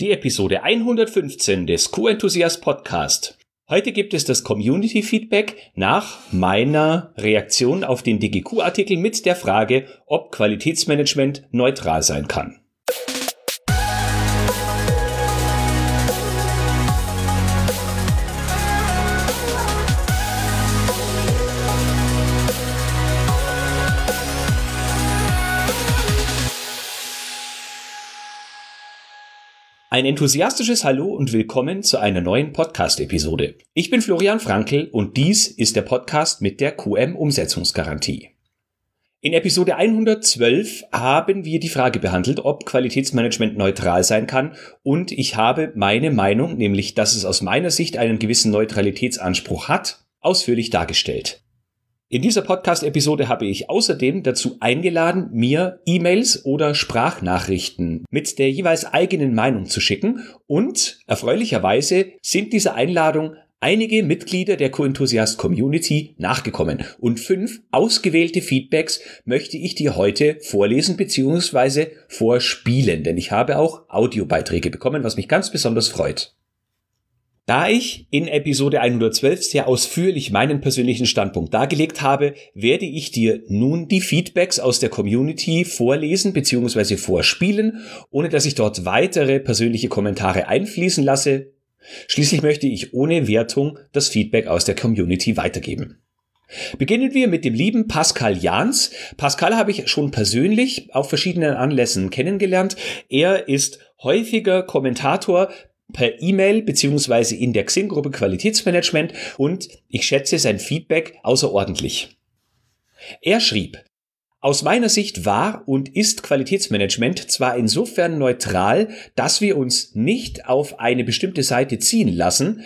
Die Episode 115 des Q-Enthusiast Podcast. Heute gibt es das Community Feedback nach meiner Reaktion auf den DGQ-Artikel mit der Frage, ob Qualitätsmanagement neutral sein kann. Ein enthusiastisches Hallo und willkommen zu einer neuen Podcast-Episode. Ich bin Florian Frankl und dies ist der Podcast mit der QM-Umsetzungsgarantie. In Episode 112 haben wir die Frage behandelt, ob Qualitätsmanagement neutral sein kann und ich habe meine Meinung, nämlich dass es aus meiner Sicht einen gewissen Neutralitätsanspruch hat, ausführlich dargestellt. In dieser Podcast-Episode habe ich außerdem dazu eingeladen, mir E-Mails oder Sprachnachrichten mit der jeweils eigenen Meinung zu schicken und erfreulicherweise sind dieser Einladung einige Mitglieder der Co-Enthusiast Community nachgekommen und fünf ausgewählte Feedbacks möchte ich dir heute vorlesen bzw. vorspielen, denn ich habe auch Audiobeiträge bekommen, was mich ganz besonders freut. Da ich in Episode 112 sehr ausführlich meinen persönlichen Standpunkt dargelegt habe, werde ich dir nun die Feedbacks aus der Community vorlesen bzw. vorspielen, ohne dass ich dort weitere persönliche Kommentare einfließen lasse. Schließlich möchte ich ohne Wertung das Feedback aus der Community weitergeben. Beginnen wir mit dem lieben Pascal Jans. Pascal habe ich schon persönlich auf verschiedenen Anlässen kennengelernt. Er ist häufiger Kommentator per E-Mail beziehungsweise in der Xing-Gruppe Qualitätsmanagement und ich schätze sein Feedback außerordentlich. Er schrieb, aus meiner Sicht war und ist Qualitätsmanagement zwar insofern neutral, dass wir uns nicht auf eine bestimmte Seite ziehen lassen,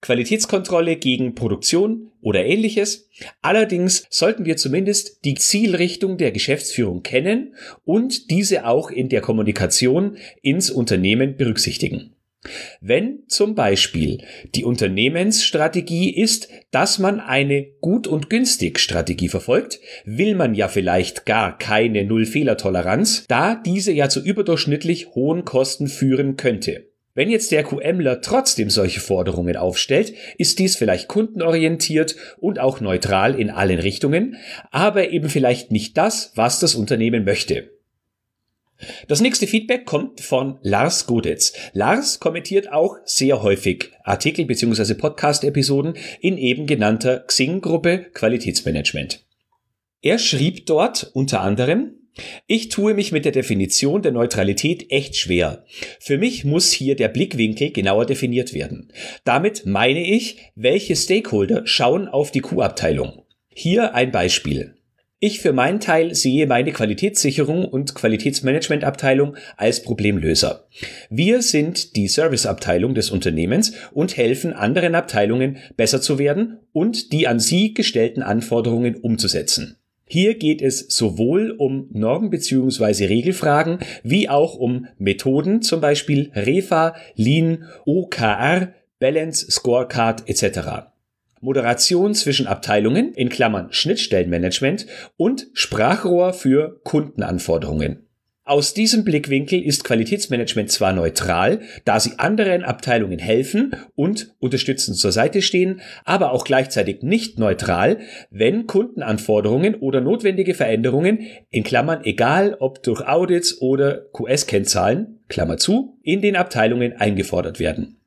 Qualitätskontrolle gegen Produktion oder ähnliches. Allerdings sollten wir zumindest die Zielrichtung der Geschäftsführung kennen und diese auch in der Kommunikation ins Unternehmen berücksichtigen. Wenn zum Beispiel die Unternehmensstrategie ist, dass man eine gut und günstig Strategie verfolgt, will man ja vielleicht gar keine Null-Fehler-Toleranz, da diese ja zu überdurchschnittlich hohen Kosten führen könnte. Wenn jetzt der QMler trotzdem solche Forderungen aufstellt, ist dies vielleicht kundenorientiert und auch neutral in allen Richtungen, aber eben vielleicht nicht das, was das Unternehmen möchte. Das nächste Feedback kommt von Lars Godetz. Lars kommentiert auch sehr häufig Artikel bzw. Podcast-Episoden in eben genannter Xing-Gruppe Qualitätsmanagement. Er schrieb dort unter anderem, ich tue mich mit der Definition der Neutralität echt schwer. Für mich muss hier der Blickwinkel genauer definiert werden. Damit meine ich, welche Stakeholder schauen auf die Q-Abteilung. Hier ein Beispiel. Ich für meinen Teil sehe meine Qualitätssicherung und Qualitätsmanagementabteilung als Problemlöser. Wir sind die Serviceabteilung des Unternehmens und helfen anderen Abteilungen besser zu werden und die an sie gestellten Anforderungen umzusetzen. Hier geht es sowohl um Norm- bzw. Regelfragen wie auch um Methoden, zum Beispiel REFA, Lean, OKR, Balance, Scorecard etc. Moderation zwischen Abteilungen in Klammern Schnittstellenmanagement und Sprachrohr für Kundenanforderungen. Aus diesem Blickwinkel ist Qualitätsmanagement zwar neutral, da sie anderen Abteilungen helfen und unterstützend zur Seite stehen, aber auch gleichzeitig nicht neutral, wenn Kundenanforderungen oder notwendige Veränderungen in Klammern egal ob durch Audits oder QS-Kennzahlen, Klammer zu, in den Abteilungen eingefordert werden.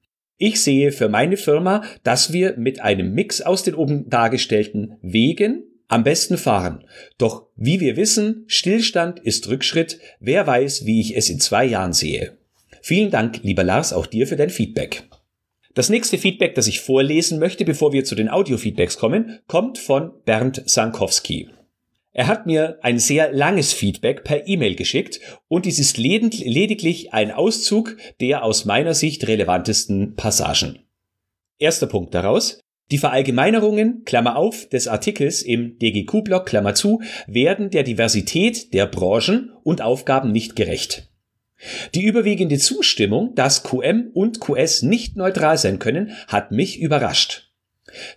Ich sehe für meine Firma, dass wir mit einem Mix aus den oben dargestellten Wegen am besten fahren. Doch wie wir wissen, Stillstand ist Rückschritt. Wer weiß, wie ich es in zwei Jahren sehe. Vielen Dank, lieber Lars, auch dir für dein Feedback. Das nächste Feedback, das ich vorlesen möchte, bevor wir zu den Audio-Feedbacks kommen, kommt von Bernd Sankowski. Er hat mir ein sehr langes Feedback per E-Mail geschickt und dies ist lediglich ein Auszug der aus meiner Sicht relevantesten Passagen. Erster Punkt daraus. Die Verallgemeinerungen, Klammer auf, des Artikels im DGQ-Blog, Klammer zu, werden der Diversität der Branchen und Aufgaben nicht gerecht. Die überwiegende Zustimmung, dass QM und QS nicht neutral sein können, hat mich überrascht.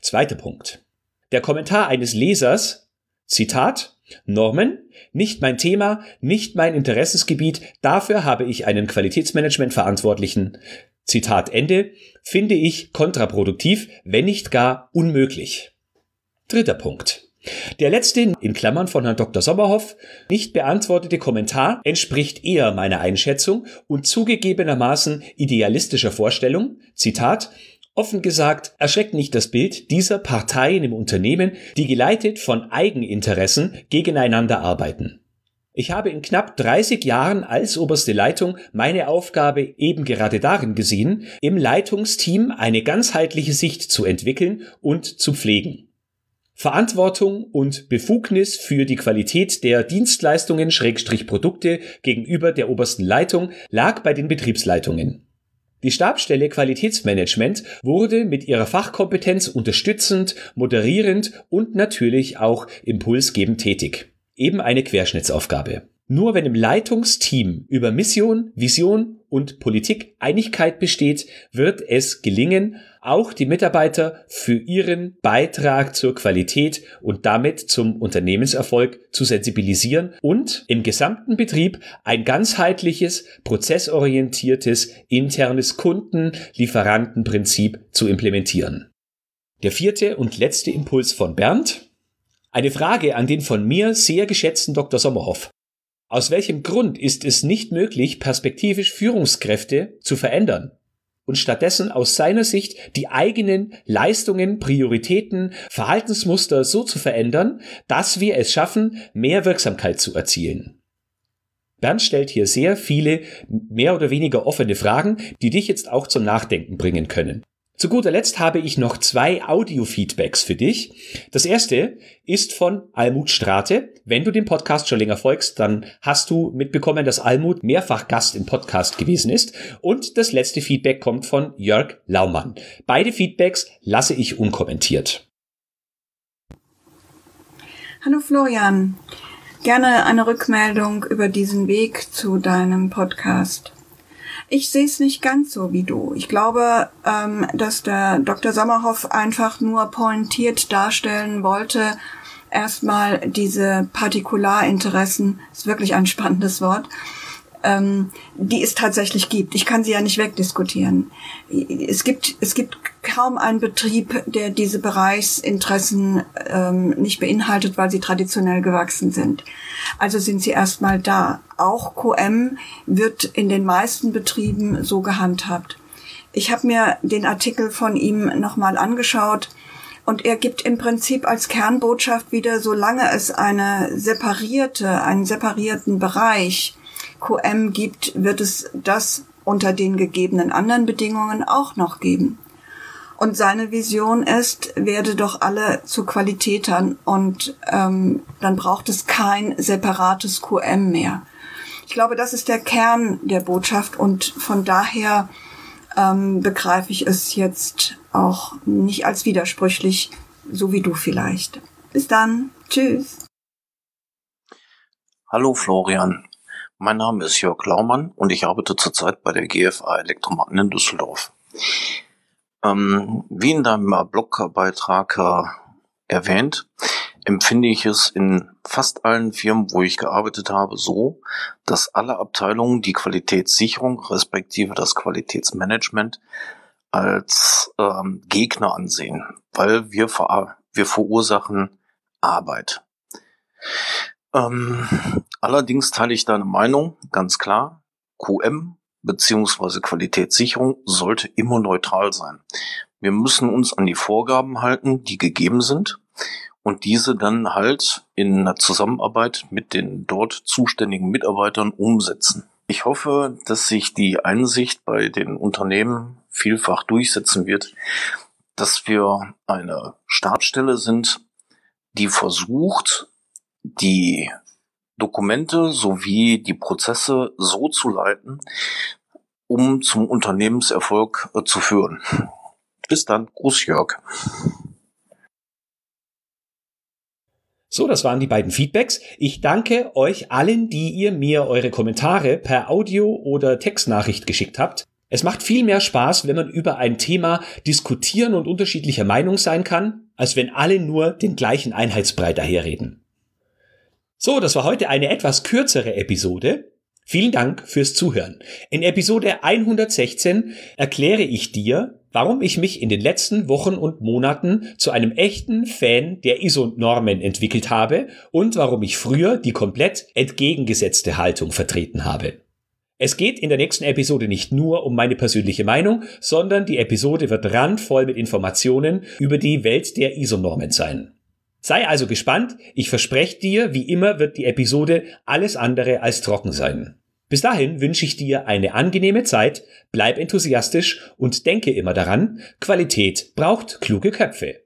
Zweiter Punkt. Der Kommentar eines Lesers Zitat Normen, nicht mein Thema, nicht mein Interessensgebiet, dafür habe ich einen Qualitätsmanagement-Verantwortlichen. Zitat Ende, finde ich kontraproduktiv, wenn nicht gar unmöglich. Dritter Punkt. Der letzte, in Klammern von Herrn Dr. Sommerhoff, nicht beantwortete Kommentar entspricht eher meiner Einschätzung und zugegebenermaßen idealistischer Vorstellung. Zitat, Offen gesagt erschreckt nicht das Bild dieser Parteien im Unternehmen, die geleitet von Eigeninteressen gegeneinander arbeiten. Ich habe in knapp 30 Jahren als oberste Leitung meine Aufgabe eben gerade darin gesehen, im Leitungsteam eine ganzheitliche Sicht zu entwickeln und zu pflegen. Verantwortung und Befugnis für die Qualität der Dienstleistungen Schrägstrich Produkte gegenüber der obersten Leitung lag bei den Betriebsleitungen. Die Stabstelle Qualitätsmanagement wurde mit ihrer Fachkompetenz unterstützend, moderierend und natürlich auch impulsgebend tätig. Eben eine Querschnittsaufgabe. Nur wenn im Leitungsteam über Mission, Vision und Politik Einigkeit besteht, wird es gelingen, auch die Mitarbeiter für ihren Beitrag zur Qualität und damit zum Unternehmenserfolg zu sensibilisieren und im gesamten Betrieb ein ganzheitliches, prozessorientiertes, internes Kunden-Lieferantenprinzip zu implementieren. Der vierte und letzte Impuls von Bernd. Eine Frage an den von mir sehr geschätzten Dr. Sommerhoff. Aus welchem Grund ist es nicht möglich, perspektivisch Führungskräfte zu verändern? Und stattdessen aus seiner Sicht die eigenen Leistungen, Prioritäten, Verhaltensmuster so zu verändern, dass wir es schaffen, mehr Wirksamkeit zu erzielen. Bernd stellt hier sehr viele mehr oder weniger offene Fragen, die dich jetzt auch zum Nachdenken bringen können. Zu guter Letzt habe ich noch zwei Audio-Feedbacks für dich. Das erste ist von Almut Strate. Wenn du dem Podcast schon länger folgst, dann hast du mitbekommen, dass Almut mehrfach Gast im Podcast gewesen ist. Und das letzte Feedback kommt von Jörg Laumann. Beide Feedbacks lasse ich unkommentiert. Hallo Florian. Gerne eine Rückmeldung über diesen Weg zu deinem Podcast. Ich sehe es nicht ganz so wie du. Ich glaube, ähm, dass der Dr. Sommerhoff einfach nur pointiert darstellen wollte, erstmal diese Partikularinteressen, ist wirklich ein spannendes Wort, ähm, die es tatsächlich gibt. Ich kann sie ja nicht wegdiskutieren. Es gibt, es gibt kaum einen Betrieb, der diese Bereichsinteressen ähm, nicht beinhaltet, weil sie traditionell gewachsen sind. Also sind sie erstmal da. Auch QM wird in den meisten Betrieben so gehandhabt. Ich habe mir den Artikel von ihm nochmal angeschaut und er gibt im Prinzip als Kernbotschaft wieder, solange es eine separierte, einen separierten Bereich QM gibt, wird es das unter den gegebenen anderen Bedingungen auch noch geben. Und seine Vision ist, werde doch alle zu Qualitätern und ähm, dann braucht es kein separates QM mehr. Ich glaube, das ist der Kern der Botschaft und von daher ähm, begreife ich es jetzt auch nicht als widersprüchlich, so wie du vielleicht. Bis dann. Tschüss. Hallo Florian. Mein Name ist Jörg Laumann und ich arbeite zurzeit bei der GFA Elektromatten in Düsseldorf. Ähm, wie in deinem Blogbeitrag äh, erwähnt, empfinde ich es in fast allen Firmen, wo ich gearbeitet habe, so, dass alle Abteilungen die Qualitätssicherung respektive das Qualitätsmanagement als ähm, Gegner ansehen, weil wir, ver wir verursachen Arbeit. Ähm, allerdings teile ich deine Meinung, ganz klar. QM beziehungsweise Qualitätssicherung sollte immer neutral sein. Wir müssen uns an die Vorgaben halten, die gegeben sind und diese dann halt in der Zusammenarbeit mit den dort zuständigen Mitarbeitern umsetzen. Ich hoffe, dass sich die Einsicht bei den Unternehmen vielfach durchsetzen wird, dass wir eine Stabstelle sind, die versucht, die Dokumente sowie die Prozesse so zu leiten, um zum Unternehmenserfolg äh, zu führen. Bis dann, Gruß Jörg. So, das waren die beiden Feedbacks. Ich danke euch allen, die ihr mir eure Kommentare per Audio oder Textnachricht geschickt habt. Es macht viel mehr Spaß, wenn man über ein Thema diskutieren und unterschiedlicher Meinung sein kann, als wenn alle nur den gleichen Einheitsbrei daherreden. So, das war heute eine etwas kürzere Episode. Vielen Dank fürs Zuhören. In Episode 116 erkläre ich dir, warum ich mich in den letzten Wochen und Monaten zu einem echten Fan der ISO-Normen entwickelt habe und warum ich früher die komplett entgegengesetzte Haltung vertreten habe. Es geht in der nächsten Episode nicht nur um meine persönliche Meinung, sondern die Episode wird randvoll mit Informationen über die Welt der ISO-Normen sein. Sei also gespannt, ich verspreche dir, wie immer wird die Episode alles andere als trocken sein. Bis dahin wünsche ich dir eine angenehme Zeit, bleib enthusiastisch und denke immer daran, Qualität braucht kluge Köpfe.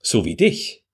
So wie dich.